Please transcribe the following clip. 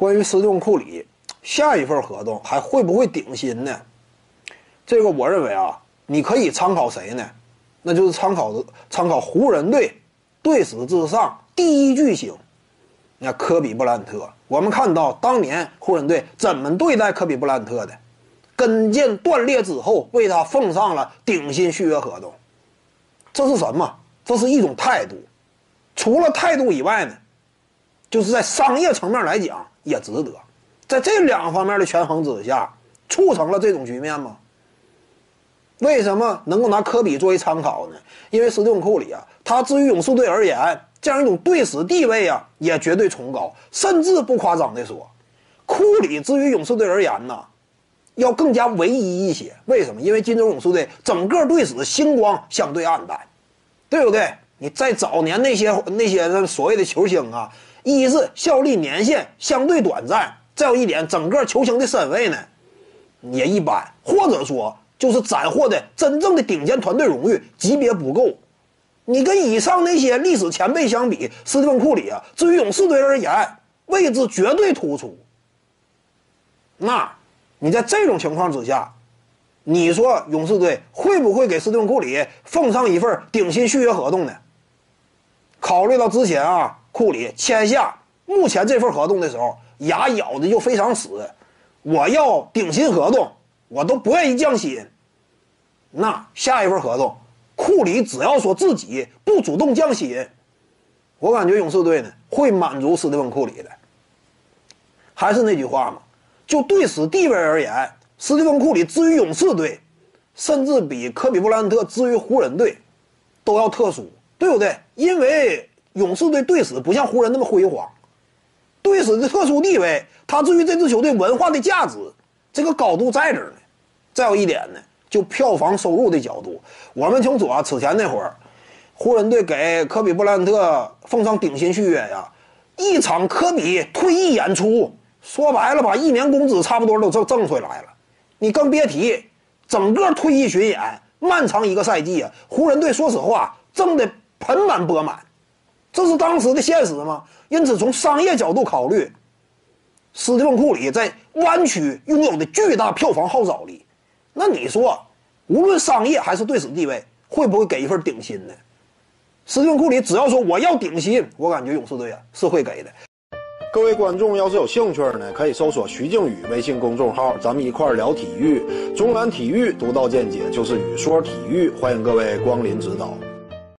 关于斯蒂芬库里下一份合同还会不会顶薪呢？这个我认为啊，你可以参考谁呢？那就是参考参考湖人队队史之上第一巨星，那科比布兰特。我们看到当年湖人队怎么对待科比布兰特的，跟腱断裂之后为他奉上了顶薪续约合同，这是什么？这是一种态度。除了态度以外呢，就是在商业层面来讲。也值得，在这两方面的权衡之下，促成了这种局面吗？为什么能够拿科比作为参考呢？因为斯蒂芬库里啊，他至于勇士队而言，这样一种队史地位啊，也绝对崇高，甚至不夸张的说，库里至于勇士队而言呢，要更加唯一一些。为什么？因为金州勇士队整个队史星光相对暗淡，对不对？你在早年那些那些所谓的球星啊。一是效力年限相对短暂，再有一点，整个球星的身位呢也一般，或者说就是斩获的真正的顶尖团队荣誉级别不够。你跟以上那些历史前辈相比，斯蒂芬库里啊，至于勇士队而言，位置绝对突出。那你在这种情况之下，你说勇士队会不会给斯蒂芬库里奉上一份顶薪续约合同呢？考虑到之前啊。库里签下目前这份合同的时候，牙咬的就非常死。我要顶薪合同，我都不愿意降薪。那下一份合同，库里只要说自己不主动降薪，我感觉勇士队呢会满足斯蒂芬库里的。还是那句话嘛，就队史地位而言，斯蒂芬库里至于勇士队，甚至比科比布莱恩特至于湖人队都要特殊，对不对？因为。勇士队队史不像湖人那么辉煌，队史的特殊地位，他至于这支球队文化的价值，这个高度在这儿呢。再有一点呢，就票房收入的角度，我们清楚啊，此前那会儿，湖人队给科比布莱恩特奉上顶薪续约呀，一场科比退役演出，说白了把一年工资差不多都挣挣回来了。你更别提整个退役巡演，漫长一个赛季啊，湖人队说实话挣的盆满钵满。这是当时的现实吗？因此，从商业角度考虑，斯蒂芬库里在湾区拥有的巨大票房号召力，那你说，无论商业还是队史地位，会不会给一份顶薪呢？斯蒂芬库里只要说我要顶薪，我感觉勇士队啊是会给的。各位观众要是有兴趣呢，可以搜索徐静宇微信公众号，咱们一块聊体育。中南体育独到见解就是语说体育，欢迎各位光临指导。